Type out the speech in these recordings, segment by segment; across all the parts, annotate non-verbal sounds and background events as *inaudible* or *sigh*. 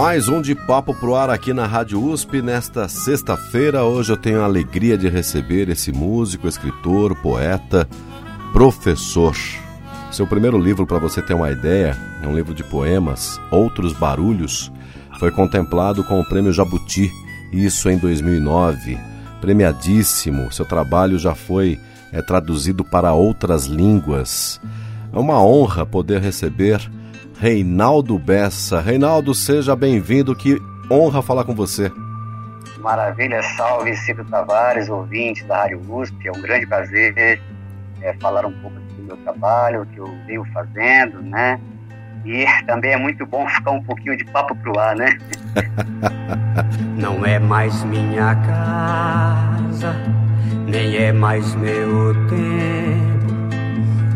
Mais um de papo pro ar aqui na Rádio USP nesta sexta-feira. Hoje eu tenho a alegria de receber esse músico, escritor, poeta, professor. Seu primeiro livro, para você ter uma ideia, é um livro de poemas, Outros Barulhos, foi contemplado com o Prêmio Jabuti, isso em 2009. Premiadíssimo, seu trabalho já foi é, traduzido para outras línguas. É uma honra poder receber Reinaldo Bessa. Reinaldo, seja bem-vindo, que honra falar com você. Maravilha, salve Cito Tavares, ouvinte da Rádio USP, é um grande prazer é, falar um pouco do meu trabalho, que eu venho fazendo, né? E *laughs* também é muito bom ficar um pouquinho de papo pro ar, né? *laughs* Não é mais minha casa, nem é mais meu tempo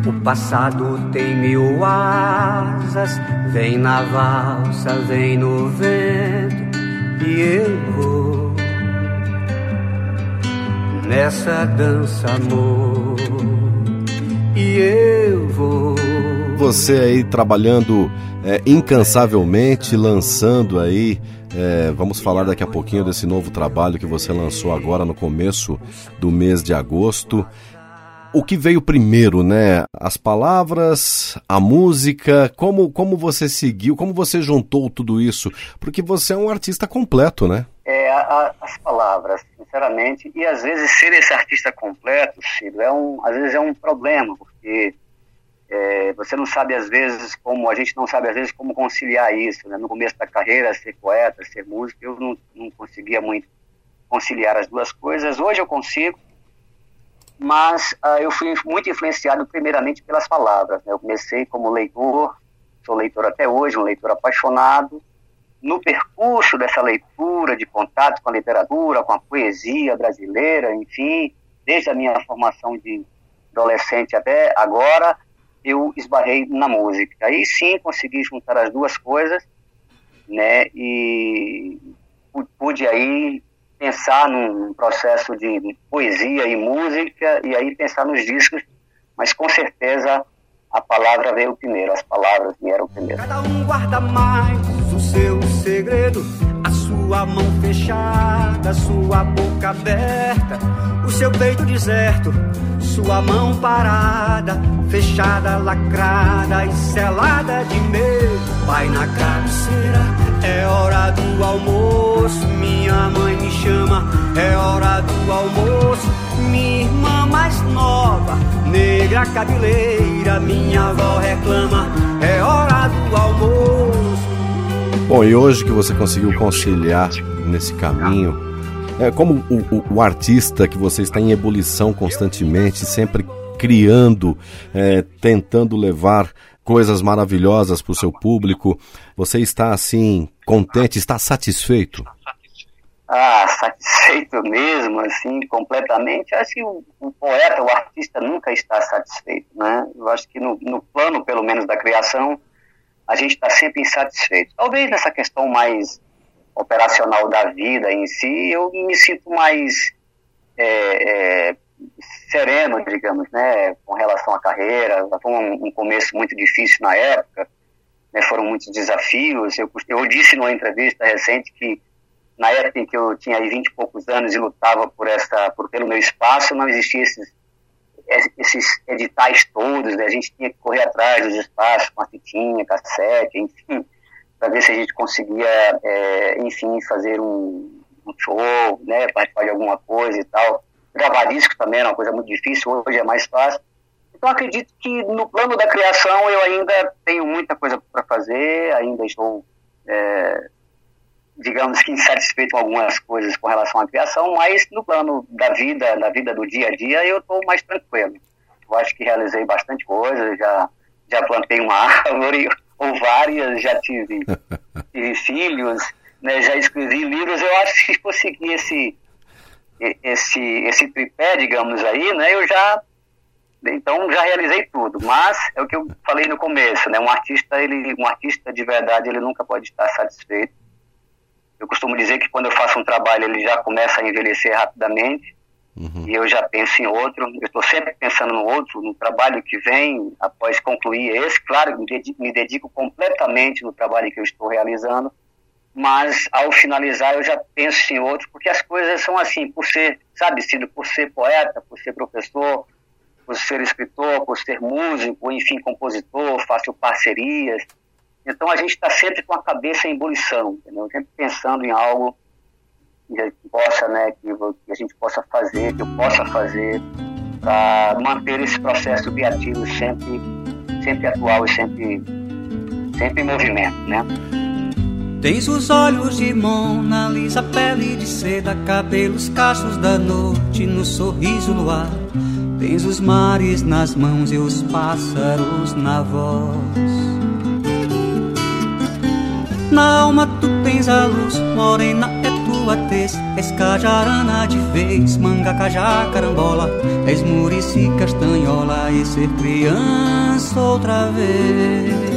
o passado tem mil asas, vem na valsa, vem no vento, e eu vou nessa dança, amor, e eu vou. Você aí trabalhando é, incansavelmente, lançando aí é, vamos falar daqui a pouquinho desse novo trabalho que você lançou agora no começo do mês de agosto o que veio primeiro, né? As palavras, a música, como, como você seguiu, como você juntou tudo isso? Porque você é um artista completo, né? É, a, as palavras, sinceramente, e às vezes ser esse artista completo, Ciro, é um, às vezes é um problema, porque é, você não sabe às vezes como, a gente não sabe às vezes como conciliar isso, né? No começo da carreira, ser poeta, ser músico, eu não, não conseguia muito conciliar as duas coisas. Hoje eu consigo, mas uh, eu fui muito influenciado primeiramente pelas palavras. Né? Eu comecei como leitor, sou leitor até hoje, um leitor apaixonado. No percurso dessa leitura, de contato com a literatura, com a poesia brasileira, enfim, desde a minha formação de adolescente até agora, eu esbarrei na música. Aí sim consegui juntar as duas coisas, né? E pude aí pensar num processo de poesia e música e aí pensar nos discos, mas com certeza a palavra veio primeiro, as palavras vieram primeiro. Cada um guarda mais o seu segredo, a sua mão fechada, sua boca aberta, o seu peito deserto, sua mão parada, fechada, lacrada e selada de medo. Vai na cabeceira é hora do almoço, minha mãe me chama. É hora do almoço, minha irmã mais nova, negra cabeleira, minha avó reclama. É hora do almoço. Bom, e hoje que você conseguiu conciliar nesse caminho, é como o, o, o artista que você está em ebulição constantemente, sempre criando, é, tentando levar coisas maravilhosas para o seu público. Você está assim contente, está satisfeito? Ah, satisfeito mesmo, assim, completamente. Acho que o, o, poeta, o artista nunca está satisfeito, né? Eu acho que no, no plano, pelo menos, da criação, a gente está sempre insatisfeito. Talvez nessa questão mais operacional da vida em si, eu me sinto mais é, é, sereno, digamos, né, com relação à carreira. Foi um, um começo muito difícil na época, né, foram muitos desafios. Eu, eu disse numa entrevista recente que na época em que eu tinha aí 20 e poucos anos e lutava por essa, por pelo meu espaço, não existia esses, esses editais todos, né? a gente tinha que correr atrás dos espaços com a fitinha, cassete, enfim, para ver se a gente conseguia, é, enfim, fazer um, um show, né, participar de alguma coisa e tal. Gravar disco também era uma coisa muito difícil, hoje é mais fácil. Então acredito que no plano da criação eu ainda tenho muita coisa para fazer, ainda estou, é, digamos que insatisfeito com algumas coisas com relação à criação, mas no plano da vida, da vida do dia a dia, eu estou mais tranquilo. Eu acho que realizei bastante coisa, já já plantei uma *laughs* árvore, ou várias, já tive, *laughs* tive filhos, né, já escrevi livros. Eu acho que se fosse seguir esse, esse, esse tripé, digamos aí, né, eu já então já realizei tudo, mas é o que eu falei no começo, né? Um artista, ele, um artista de verdade, ele nunca pode estar satisfeito. Eu costumo dizer que quando eu faço um trabalho, ele já começa a envelhecer rapidamente. Uhum. E eu já penso em outro, eu estou sempre pensando no outro, no trabalho que vem após concluir esse. Claro, me dedico, me dedico completamente no trabalho que eu estou realizando, mas ao finalizar eu já penso em outro, porque as coisas são assim, por ser, sabe, sido por ser poeta, por ser professor, por ser escritor, por ser músico, enfim, compositor, faço parcerias. Então a gente está sempre com a cabeça em ebulição, entendeu? sempre pensando em algo que a gente possa, né, que, a gente possa fazer, que eu possa fazer para manter esse processo criativo sempre, sempre atual e sempre, sempre em movimento, né? Tens os olhos de Mona Lisa, pele de seda, cabelos cachos da noite no sorriso luar. Tens os mares nas mãos e os pássaros na voz. Na alma tu tens a luz, morena é tua tez És cajarana de vez, manga, cajá, carambola És murici, castanhola e ser criança outra vez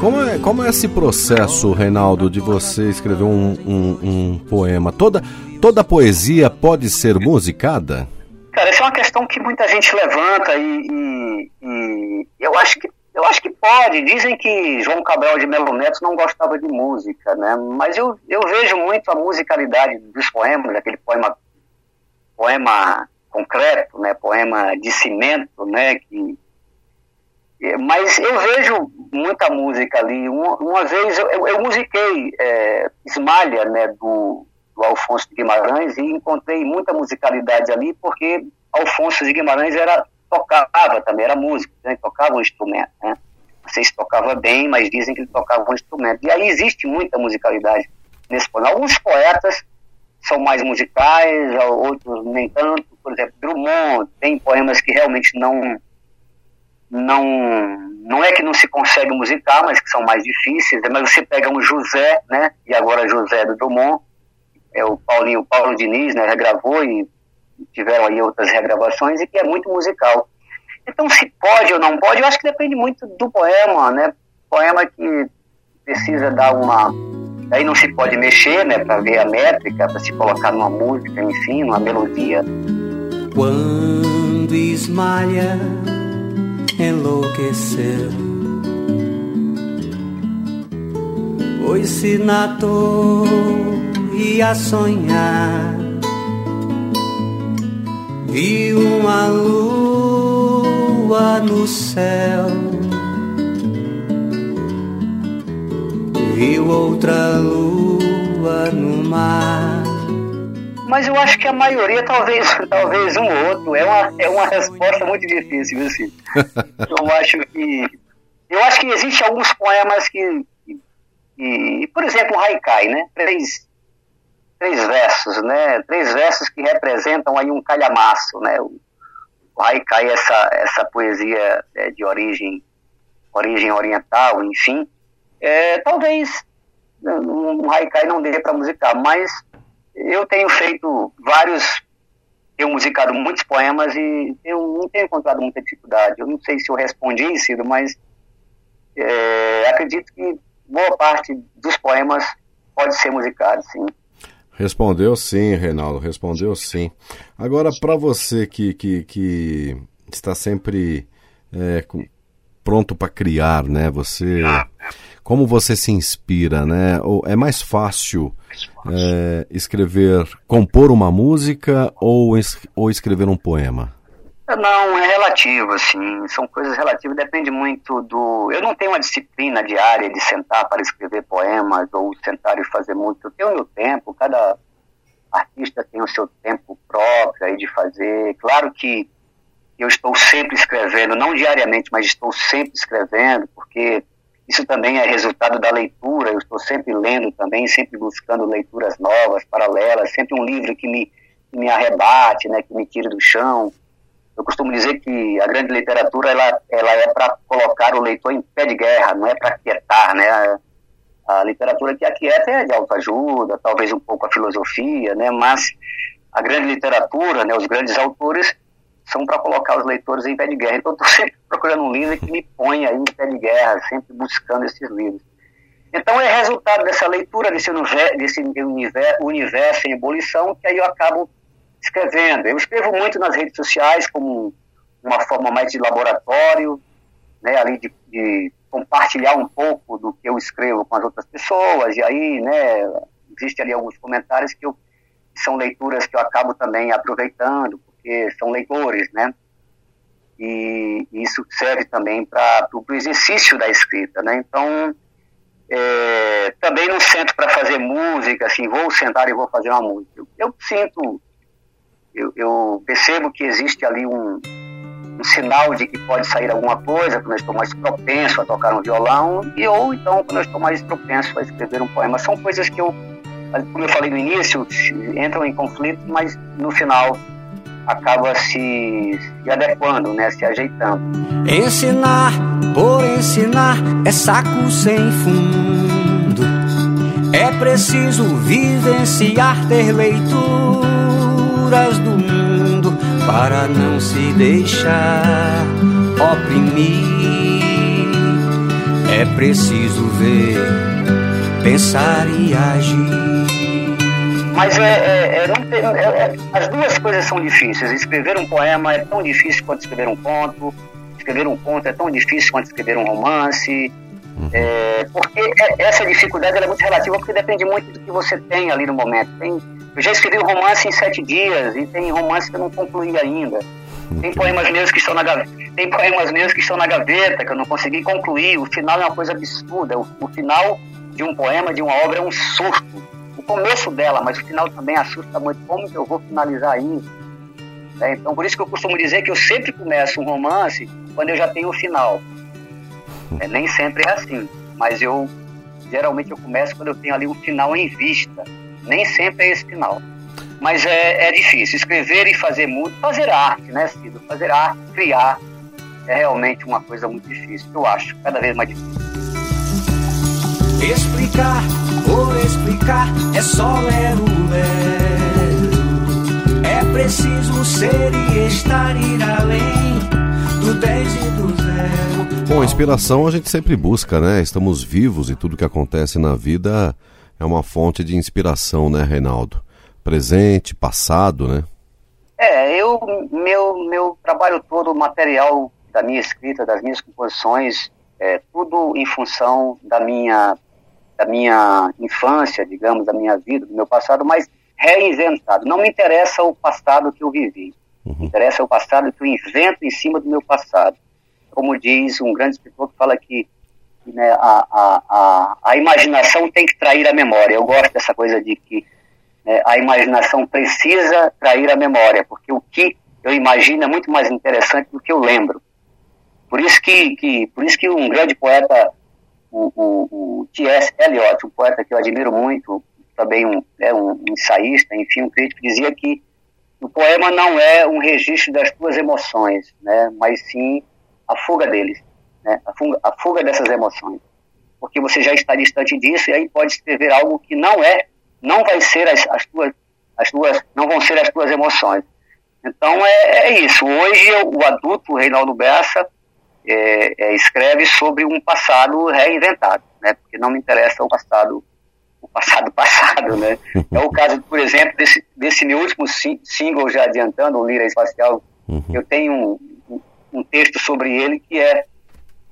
como é, como é esse processo, Reinaldo, de você escrever um, um, um poema? Toda, toda poesia pode ser musicada? Cara, essa é uma questão que muita gente levanta e, e, e eu acho que eu acho que pode. Dizem que João Cabral de Melo Neto não gostava de música, né? Mas eu, eu vejo muito a musicalidade dos poemas, aquele poema, poema concreto, né? Poema de cimento, né? Que, mas eu vejo muita música ali. Uma, uma vez eu, eu, eu musiquei é, Esmalha, né? Do, do Alfonso de Guimarães e encontrei muita musicalidade ali porque Alfonso de Guimarães era tocava também, era músico, né? tocava um instrumento. Né? Não sei se tocava bem, mas dizem que ele tocava um instrumento. E aí existe muita musicalidade nesse poema. Alguns poetas são mais musicais, outros nem tanto. Por exemplo, Drummond tem poemas que realmente não não não é que não se consegue musicar, mas que são mais difíceis. Mas você pega um José, né? E agora José do Drummond, é o Paulinho, Paulo Diniz, né? Regravou e tiveram aí outras regravações e que é muito musical. Então, se pode ou não pode, eu acho que depende muito do poema, né? Poema que precisa dar uma. Aí não se pode mexer, né, para ver a métrica, para se colocar numa música, enfim, numa melodia. Quando esmalha, enlouqueceu. Pois-se na torre a sonhar Vi uma lua no céu, vi outra lua no mar. Mas eu acho que a maioria, talvez, talvez um ou outro, é uma, é uma resposta muito difícil, assim. *laughs* eu acho que. Eu acho que existem alguns poemas que. que por exemplo, o Haikai, né? Três, três versos, né? Três versos que representam aí um calhamaço, né? O, o haikai, essa, essa poesia é, de origem, origem oriental, enfim, é, talvez um haikai não dê para musicar, mas eu tenho feito vários, tenho musicado muitos poemas e eu não tenho encontrado muita dificuldade. Eu não sei se eu respondi, Cido, mas é, acredito que boa parte dos poemas pode ser musicado, sim. Respondeu sim, Reinaldo, respondeu sim. Agora, para você que, que, que está sempre é, pronto para criar, né? Você, como você se inspira, né? Ou é mais fácil é, escrever, compor uma música ou, ou escrever um poema? Não, é relativo, assim, são coisas relativas, depende muito do... Eu não tenho uma disciplina diária de sentar para escrever poemas ou sentar e fazer música, eu tenho o meu tempo, cada artista tem o seu tempo próprio aí de fazer, claro que eu estou sempre escrevendo, não diariamente, mas estou sempre escrevendo, porque isso também é resultado da leitura, eu estou sempre lendo também, sempre buscando leituras novas, paralelas, sempre um livro que me, que me arrebate, né, que me tire do chão, eu costumo dizer que a grande literatura ela, ela é para colocar o leitor em pé de guerra, não é para quietar, né? A, a, literatura que aquieta é de autoajuda, talvez um pouco a filosofia, né? Mas a grande literatura, né? Os grandes autores são para colocar os leitores em pé de guerra. Então, estou *laughs* sempre procurando um livro que me ponha em pé de guerra, sempre buscando esses livros. Então, é resultado dessa leitura desse universo, desse universo em ebulição que aí eu acabo escrevendo. Eu escrevo muito nas redes sociais como uma forma mais de laboratório, né, ali de, de, compartilhar um pouco do que eu escrevo com as outras pessoas, e aí, né, existem ali alguns comentários que, eu, são leituras que eu acabo também aproveitando, porque são leitores, né, e isso serve também para o exercício da escrita, né, então, é, também não sento para fazer música, assim, vou sentar e vou fazer uma música. Eu sinto, eu, eu percebo que existe ali um, um sinal de que pode sair alguma coisa, quando eu estou mais propenso a tocar um violão, e ou então quando eu estou mais propenso a escrever um poema. São coisas que eu, como eu falei no início, entram em conflito, mas no final acaba se, se adequando, né, se ajeitando. Ensinar por ensinar é saco sem fundo. É preciso vivenciar, ter leituras do mundo para não se deixar oprimir. É preciso ver, pensar e agir. Mas é, é, é, é, é, as duas coisas são difíceis. Escrever um poema é tão difícil quanto escrever um conto. Escrever um conto é tão difícil quanto escrever um romance. Uhum. É, porque é, essa dificuldade é muito relativa, porque depende muito do que você tem ali no momento. Tem eu já escrevi um romance em sete dias e tem romance que eu não concluí ainda. Tem poemas meus que estão na gaveta, tem poemas meus que estão na gaveta que eu não consegui concluir. O final é uma coisa absurda. O, o final de um poema, de uma obra, é um surto. O começo dela, mas o final também assusta muito. Como que eu vou finalizar isso? É, então, por isso que eu costumo dizer que eu sempre começo um romance quando eu já tenho o final. É, nem sempre é assim, mas eu geralmente eu começo quando eu tenho ali um final em vista. Nem sempre é esse final. Mas é, é difícil. Escrever e fazer muito, fazer arte, né, Cido? Fazer arte, criar, é realmente uma coisa muito difícil, eu acho, cada vez mais difícil. Explicar por explicar é só lero, lero. É preciso ser e estar ir além Bom, inspiração a gente sempre busca, né? Estamos vivos e tudo que acontece na vida é uma fonte de inspiração, né, Reinaldo? Presente, passado, né? É, eu, meu, meu trabalho todo, o material da minha escrita, das minhas composições, é tudo em função da minha, da minha infância, digamos, da minha vida, do meu passado, mas reinventado. Não me interessa o passado que eu vivi. Uhum. Me interessa o passado que eu invento em cima do meu passado. Como diz um grande escritor que fala que né, a, a, a, a, imaginação tem que trair a memória. Eu gosto dessa coisa de que né, a imaginação precisa trair a memória, porque o que eu imagino é muito mais interessante do que eu lembro. Por isso que, que, por isso que um grande poeta, o, o, o T.S. Eliot, um poeta que eu admiro muito, também um, é um ensaísta, enfim, um crítico, dizia que o poema não é um registro das tuas emoções, né, mas sim a fuga deles né? a, fuga, a fuga dessas emoções. Porque você já está distante disso e aí pode escrever algo que não é, não vai ser as, as tuas, as tuas, não vão ser as tuas emoções. Então é, é isso. Hoje o adulto Reinaldo Bessa é, é, escreve sobre um passado reinventado, né? Porque não me interessa o passado, o passado *laughs* passado, né? É o caso, por exemplo, desse, desse meu último single já adiantando, o Lira Espacial. Uhum. Eu tenho um, um texto sobre ele que é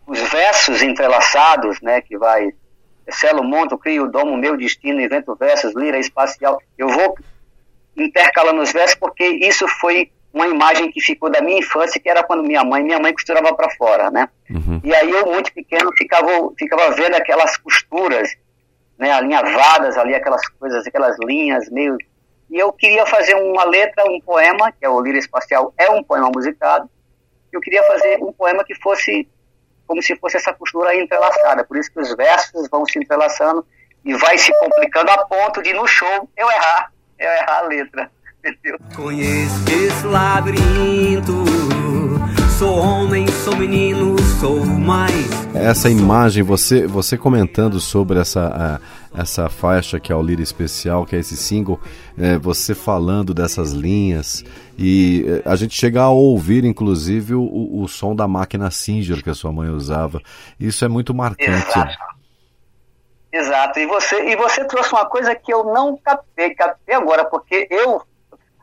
os versos entrelaçados, né, que vai Celo Monto, Crio, Domo, Meu Destino, Invento Versos, Lira Espacial. Eu vou intercalando os versos porque isso foi uma imagem que ficou da minha infância, que era quando minha mãe, minha mãe costurava para fora, né? Uhum. E aí eu, muito pequeno, ficava, ficava vendo aquelas costuras, né, alinhavadas ali, aquelas coisas, aquelas linhas meio... E eu queria fazer uma letra, um poema, que é o Lira Espacial, é um poema musicado, eu queria fazer um poema que fosse como se fosse essa costura entrelaçada. Por isso que os versos vão se entrelaçando e vai se complicando a ponto de no show eu errar, eu errar a letra. *laughs* Entendeu? Conheço esse labirinto, sou homem, sou menino, sou mais. Essa imagem, você, você comentando sobre essa, essa faixa que é o Lira Especial, que é esse single, é, você falando dessas linhas, e é, a gente chega a ouvir, inclusive, o, o som da máquina Singer que a sua mãe usava. Isso é muito marcante. Exato. Exato. E você, e você trouxe uma coisa que eu não captei, captei agora, porque eu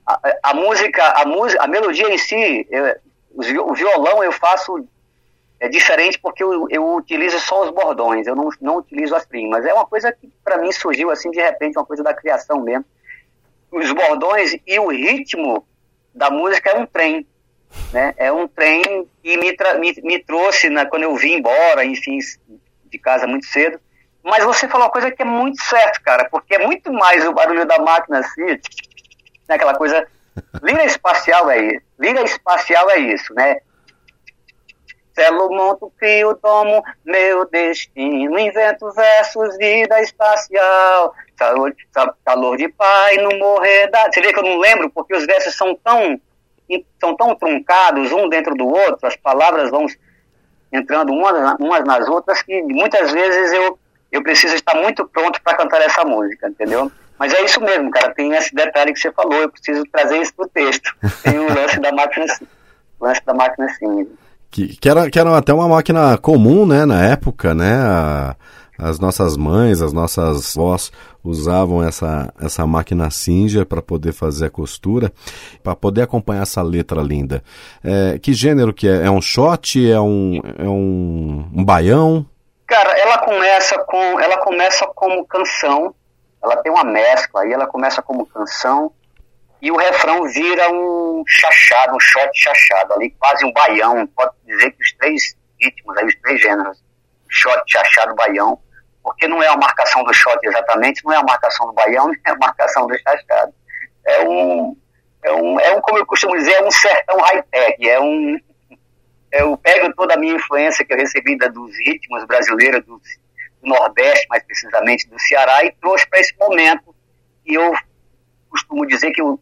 a, a música, a música, a melodia em si, eu, o violão eu faço é diferente porque eu, eu utilizo só os bordões, eu não, não utilizo as rimas. É uma coisa que para mim surgiu assim de repente, uma coisa da criação mesmo. Os bordões e o ritmo da música é um trem, né? É um trem que me, me, me trouxe na, quando eu vim embora, enfim, de casa muito cedo. Mas você falou uma coisa que é muito certo, cara, porque é muito mais o barulho da máquina assim, né? aquela coisa. Lira espacial é isso. Lira espacial é isso, né? Celo, monto, crio, tomo meu destino, invento versos, vida espacial, saúde, calor de pai, não morrer da... Você vê que eu não lembro, porque os versos são tão, são tão truncados, um dentro do outro, as palavras vão entrando umas, nas outras, que muitas vezes eu, eu preciso estar muito pronto para cantar essa música, entendeu? Mas é isso mesmo, cara, tem esse detalhe que você falou, eu preciso trazer isso pro texto. Tem o lance da máquina, lance da máquina sim. Que, que, era, que até uma máquina comum, né, na época, né? A, as nossas mães, as nossas vós usavam essa, essa máquina Singer para poder fazer a costura, para poder acompanhar essa letra linda. É, que gênero que é? É um shot? É um, é um, um baião? Cara, ela começa com, ela começa como canção. Ela tem uma mescla aí, ela começa como canção e o refrão vira um chachado, um shot chachado, ali quase um baião, pode dizer que os três ritmos, aí, os três gêneros, shot, chachado, baião, porque não é a marcação do shot exatamente, não é a marcação do baião, *laughs* nem é a marcação do chachado. É um, é um, é um como eu costumo dizer, é um sertão high-tech, é um, eu pego toda a minha influência que eu recebi dos ritmos brasileiros, do Nordeste, mais precisamente do Ceará, e trouxe para esse momento que eu costumo dizer que eu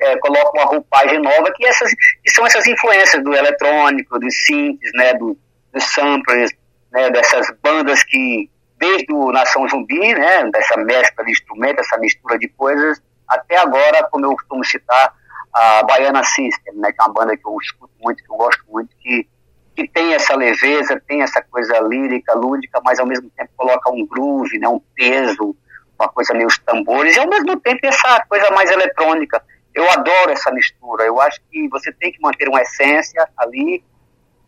é, coloco uma roupagem nova, que, essas, que são essas influências do eletrônico, dos synths, né, do, dos samplers, né, dessas bandas que, desde o Nação Zumbi, né, dessa mescla de instrumentos, essa mistura de coisas, até agora, como eu costumo citar, a Baiana System, né, que é uma banda que eu escuto muito, que eu gosto muito, que, que tem essa leveza, tem essa coisa lírica, lúdica, mas ao mesmo tempo coloca um groove, né, um peso, uma coisa meio os tambores, e ao mesmo tempo essa coisa mais eletrônica. Eu adoro essa mistura. Eu acho que você tem que manter uma essência ali,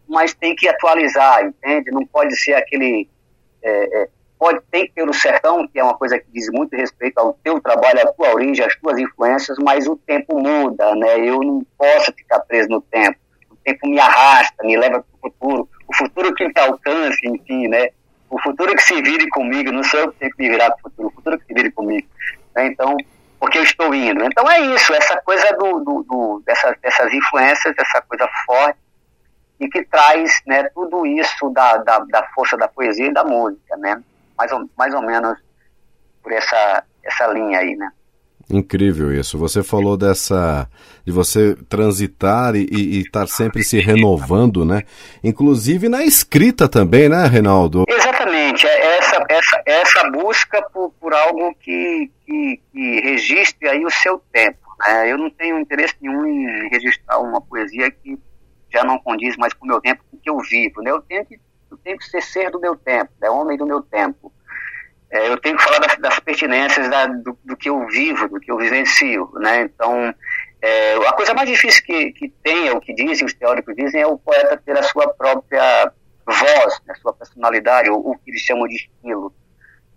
mas tem que atualizar, entende? Não pode ser aquele. É, é, pode tem que ter o sertão, que é uma coisa que diz muito respeito ao teu trabalho, à tua origem, às tuas influências, mas o tempo muda, né? Eu não posso ficar preso no tempo. O tempo me arrasta, me leva para o futuro. O futuro que me alcance, enfim, né? O futuro que se vire comigo, não sou eu que tenho que me virar para o futuro, o futuro que se vire comigo. Né? Então, porque eu estou indo. Então é isso, essa coisa do, do, do dessa, dessas influências, essa coisa forte, e que traz né, tudo isso da, da, da força da poesia e da música, né? Mais ou, mais ou menos por essa, essa linha aí, né? Incrível isso. Você falou dessa de você transitar e estar sempre se renovando, né? Inclusive na escrita também, né, Reinaldo? Exatamente. É essa essa essa busca por, por algo que, que, que registre aí o seu tempo. Né? Eu não tenho interesse nenhum em registrar uma poesia que já não condiz mais com o meu tempo, com o que eu vivo. Né? Eu tenho que eu tenho que ser ser do meu tempo, é homem do meu tempo é, eu tenho que falar das, das pertinências da, do, do, que eu vivo, do que eu vivencio, né? Então, é, a coisa mais difícil que, que tem, o que dizem, os teóricos dizem, é o poeta ter a sua própria voz, né, a sua personalidade, ou o que eles chamam de estilo.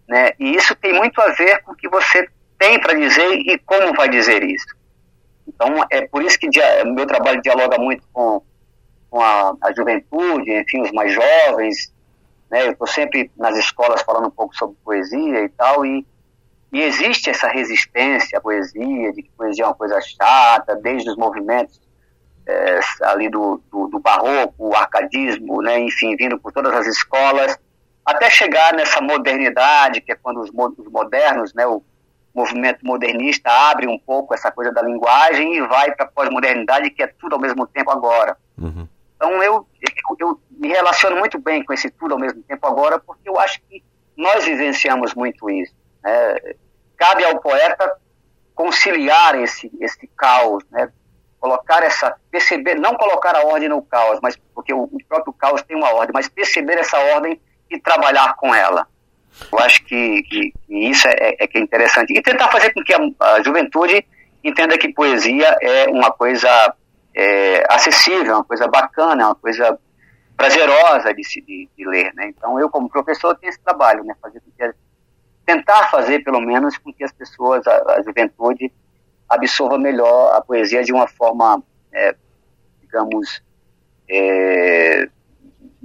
Né? E isso tem muito a ver com o que você tem para dizer e como vai dizer isso. Então, é por isso que o meu trabalho dialoga muito com, com a, a juventude, enfim, os mais jovens, né? Eu estou sempre nas escolas falando um pouco sobre poesia e tal, e, e existe essa resistência à poesia, de que poesia é uma coisa chata, desde os movimentos é, ali do, do, do, barroco, o arcadismo, né? enfim, vindo por todas as escolas, até chegar nessa modernidade, que é quando os, os modernos, né, o movimento modernista abre um pouco essa coisa da linguagem e vai para a pós-modernidade, que é tudo ao mesmo tempo agora. Uhum. Então eu, eu me relaciono muito bem com esse tudo ao mesmo tempo agora, porque eu acho que nós vivenciamos muito isso. Né? Cabe ao poeta conciliar esse, esse caos, né? Colocar essa, perceber, não colocar a ordem no caos, mas porque o, próprio caos tem uma ordem, mas perceber essa ordem e trabalhar com ela. Eu acho que, que, que isso é, é, que é interessante. E tentar fazer com que a, a juventude entenda que poesia é uma coisa é, acessível, uma coisa bacana, uma coisa prazerosa de, se, de, de, ler. Né? Então, eu, como professor, tenho esse trabalho, né? fazer tentar fazer, pelo menos, com que as pessoas, a, a juventude, absorva melhor a poesia de uma forma, é, digamos, é,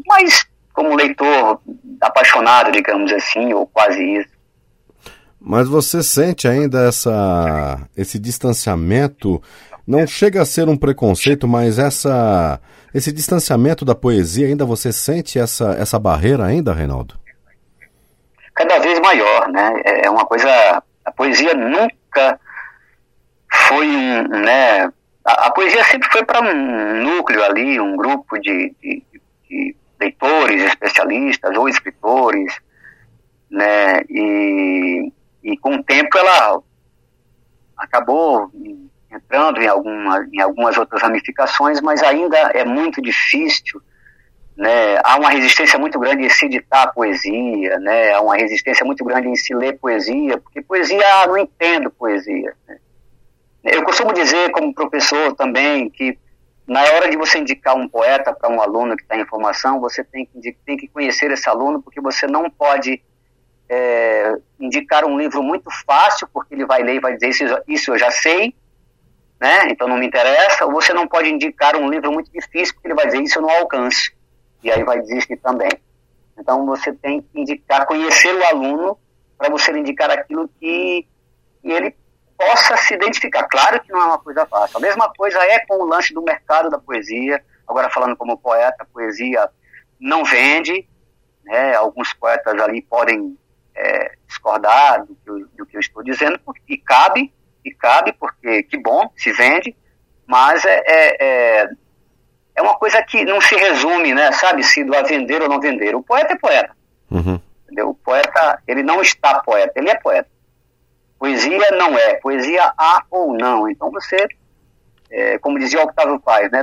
mais como leitor apaixonado, digamos assim, ou quase isso. Mas você sente ainda essa, esse distanciamento? Não chega a ser um preconceito, mas essa, esse distanciamento da poesia, ainda você sente essa, essa barreira ainda, Reinaldo? Cada vez maior, né? É, é uma coisa. A poesia nunca foi um, né? A, a poesia sempre foi para um núcleo ali, um grupo de, de, de leitores, especialistas ou escritores, né? E, e com o tempo ela acabou entrando em, alguma, em algumas outras ramificações, mas ainda é muito difícil, né? Há uma resistência muito grande em se editar poesia, né? Há uma resistência muito grande em se ler poesia, porque poesia, ah, não entendo poesia. Né? Eu costumo dizer, como professor também, que na hora de você indicar um poeta para um aluno que está em formação, você tem que, tem que conhecer esse aluno, porque você não pode é, indicar um livro muito fácil, porque ele vai ler e vai dizer isso, isso eu já sei, né? então não me interessa, ou você não pode indicar um livro muito difícil, porque ele vai dizer isso eu não alcanço, e aí vai desistir também. Então você tem que indicar, conhecer o aluno, para você indicar aquilo que, que ele possa se identificar. Claro que não é uma coisa fácil. A mesma coisa é com o lance do mercado da poesia. Agora, falando como poeta, a poesia não vende. Né? Alguns poetas ali podem é, discordar do que, eu, do que eu estou dizendo, e cabe, e cabe, porque que bom, se vende, mas é, é, é, é uma coisa que não se resume, né, sabe, se do a vender ou não vender. O poeta é poeta. Uhum. O poeta, ele não está poeta, ele é poeta. Poesia não é, poesia há ou não. Então você, é, como dizia Octavio Paz, né,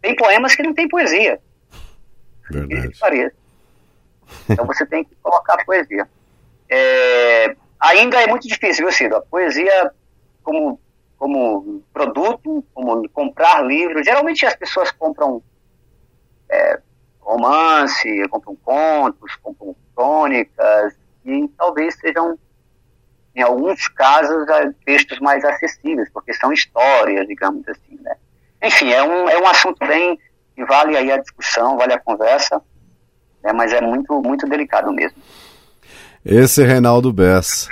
tem poemas que não tem poesia. Verdade. Então você tem que colocar poesia. É, ainda é muito difícil, viu, Cido? A poesia como, como produto, como comprar livros. Geralmente as pessoas compram é, romance, compram contos, compram crônicas, e talvez sejam em alguns casos, textos mais acessíveis, porque são histórias, digamos assim, né? Enfim, é um, é um assunto bem que vale aí a discussão, vale a conversa, né? mas é muito, muito delicado mesmo. Esse é Reinaldo Bess,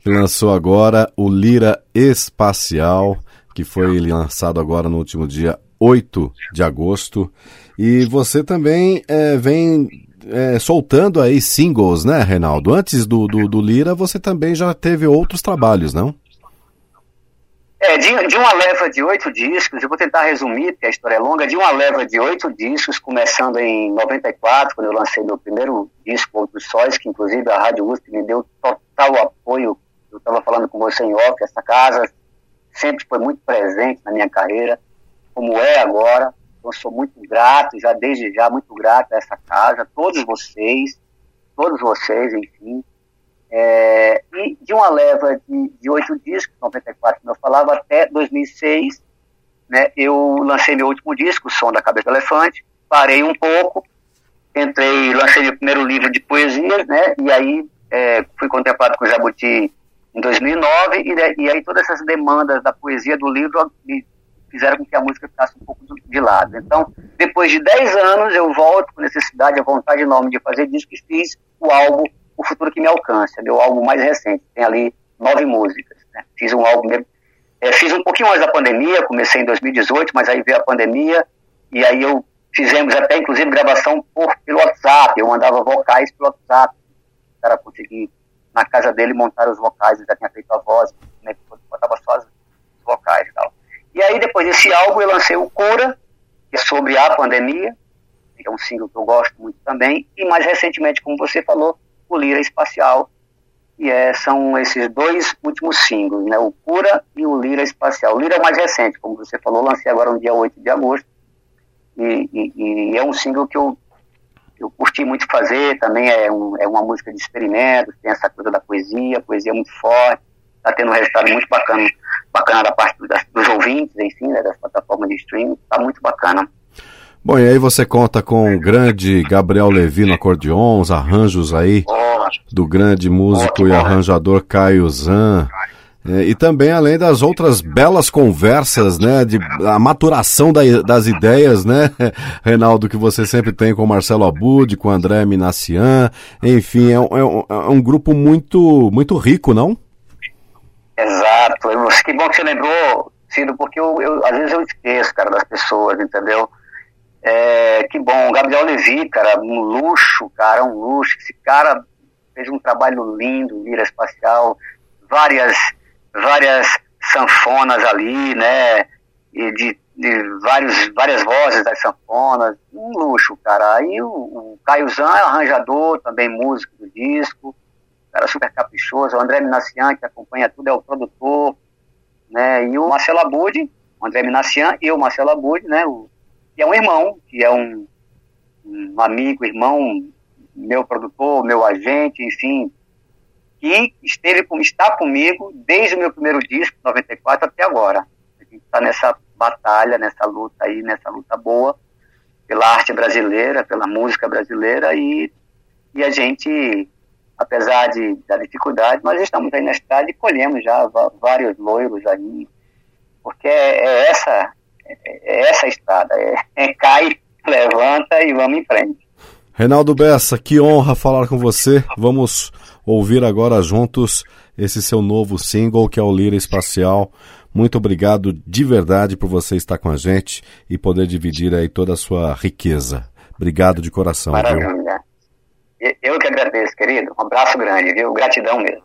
que lançou agora o Lira Espacial, que foi lançado agora no último dia 8 de agosto. E você também é, vem é, soltando aí singles, né, Reinaldo? Antes do, do, do, Lira, você também já teve outros trabalhos, não? É, de, de uma leva de oito discos, eu vou tentar resumir, porque a história é longa, de uma leva de oito discos, começando em 94, quando eu lancei meu primeiro disco, Outros Sóis, que inclusive a Rádio USP me deu total apoio. Eu estava falando com você em off, essa casa sempre foi muito presente na minha carreira, como é agora. Eu sou muito grato, já desde já muito grato a essa casa, todos vocês, todos vocês, enfim. É, e de uma leva de, de oito discos, 94, como eu falava, até 2006, né, eu lancei meu último disco, O Som da Cabeça do Elefante, parei um pouco, entrei, lancei meu primeiro livro de poesias, né, e aí é, fui contemplado com o Jabuti em 2009, e, e aí todas essas demandas da poesia do livro me fizeram com que a música ficasse um pouco de lado. Então, depois de 10 anos, eu volto com necessidade, a vontade enorme de fazer disco e fiz o álbum O Futuro Que Me Alcança, meu álbum mais recente. Tem ali nove músicas. Né? Fiz um álbum, é, fiz um pouquinho antes da pandemia, comecei em 2018, mas aí veio a pandemia e aí eu fizemos até, inclusive, gravação por, pelo WhatsApp. Eu mandava vocais pelo WhatsApp. O cara conseguir, na casa dele, montar os vocais, já tinha feito a voz, né? botava só os vocais e tal. E aí, depois desse álbum, eu lancei o Cura, que sobre a pandemia, que é um single que eu gosto muito também, e mais recentemente, como você falou, o Lira Espacial, que é, são esses dois últimos singles, né, o Cura e o Lira Espacial. O Lira é o mais recente, como você falou, lancei agora no dia 8 de agosto, e, e, e é um single que eu, eu curti muito fazer, também é, um, é uma música de experimento, tem essa coisa da poesia, poesia muito forte, está tendo um resultado muito bacana, bacana da parte dos, dos ouvintes, enfim, né, das plataformas de streaming, está muito bacana. Bom, e aí você conta com o grande Gabriel Levi no acordeon, os arranjos aí do grande músico e arranjador Caio Zan. É, e também além das outras belas conversas, né, de a maturação da, das ideias, né, *laughs* Reinaldo, que você sempre tem com Marcelo Abud, com André Minassian, enfim, é um, é um, é um grupo muito, muito rico, não? Exato, que bom que você lembrou, Ciro, porque eu, eu, às vezes eu esqueço, cara, das pessoas, entendeu? É, que bom, Gabriel Levi, cara, um luxo, cara, um luxo. Esse cara fez um trabalho lindo, lira espacial, várias, várias sanfonas ali, né? E de, de vários, várias vozes das sanfonas, um luxo, cara. Aí o, o Caio Zan é arranjador, também músico do disco, cara super caprichoso. O André Minassian, que acompanha tudo, é o produtor, né? E o Marcelo Abud, o André Minassian e o Marcelo Abud, né? O, que é um irmão, que é um, um amigo, irmão, meu produtor, meu agente, enfim, que esteve está comigo desde o meu primeiro disco, 94, até agora. A gente está nessa batalha, nessa luta aí, nessa luta boa pela arte brasileira, pela música brasileira e, e a gente, apesar de, da dificuldade, nós estamos aí na estrada e colhemos já vários loiros aí, porque é, é essa é essa estrada. É, é cai, levanta e vamos em frente. Reinaldo Bessa, que honra falar com você. Vamos ouvir agora juntos esse seu novo single, que é o Lira Espacial. Muito obrigado de verdade por você estar com a gente e poder dividir aí toda a sua riqueza. Obrigado de coração. Maravilha. Viu? Eu que agradeço, querido. Um abraço grande, viu? Gratidão mesmo.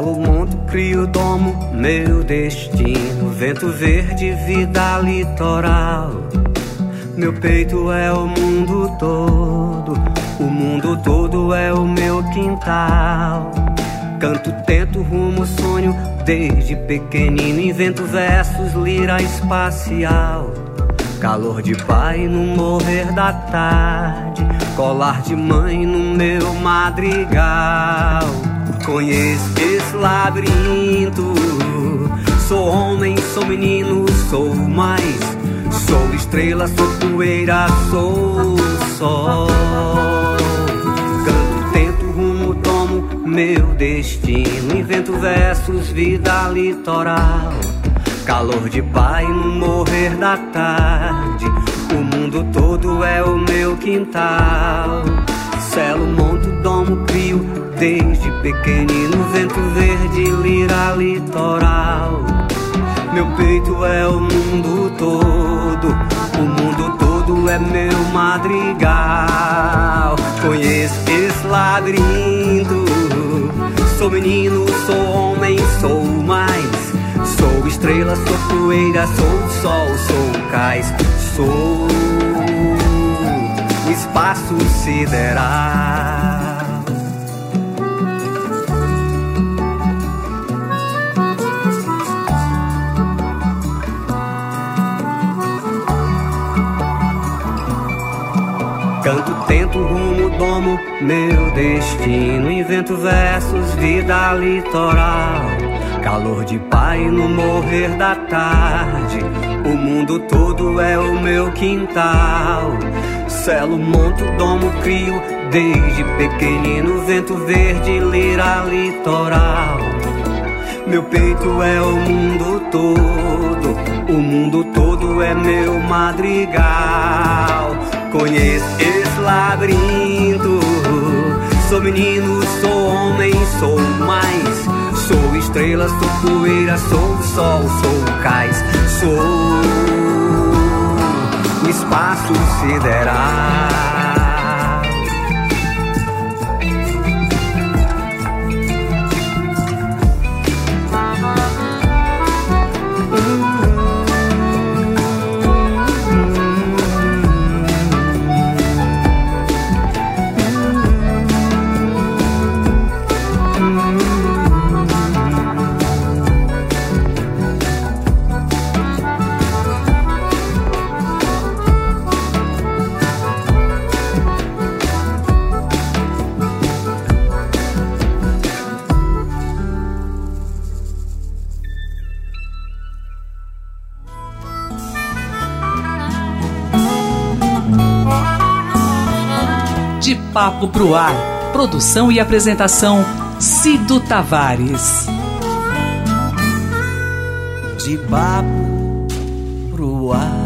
Celo, monto, crio, domo, meu destino. Vento verde, vida litoral. Meu peito é o mundo todo, o mundo todo é o meu quintal. Canto, tento, rumo, sonho, desde pequenino. Invento versos, lira espacial. Calor de pai no morrer da tarde, colar de mãe no meu madrigal. Conheço esse labirinto. Sou homem, sou menino, sou mais. Sou estrela, sou poeira, sou sol. Canto, tento, rumo, tomo meu destino. Invento versos, vida litoral. Calor de pai no morrer da tarde. O mundo todo é o meu quintal. Celo, monto, domo, crio Desde pequenino, vento verde, lira litoral. Meu peito é o mundo todo, o mundo todo é meu madrigal. Conheço esse labirinto. Sou menino, sou homem, sou mais. Sou estrela, sou poeira, sou sol, sou cais, sou espaço sideral. Canto, tento, rumo, domo meu destino. Invento versos, vida litoral. Calor de pai no morrer da tarde. O mundo todo é o meu quintal. Celo, monto, domo, crio. Desde pequenino, vento verde, lira litoral. Meu peito é o mundo todo, o mundo todo é meu madrigal. Conheço esse labirinto. Sou menino, sou homem, sou mais. Sou estrela, sou poeira, sou sol, sou cais. Sou espaço sideral. Papo Pro Ar. Produção e apresentação Cido Tavares. De papo pro ar.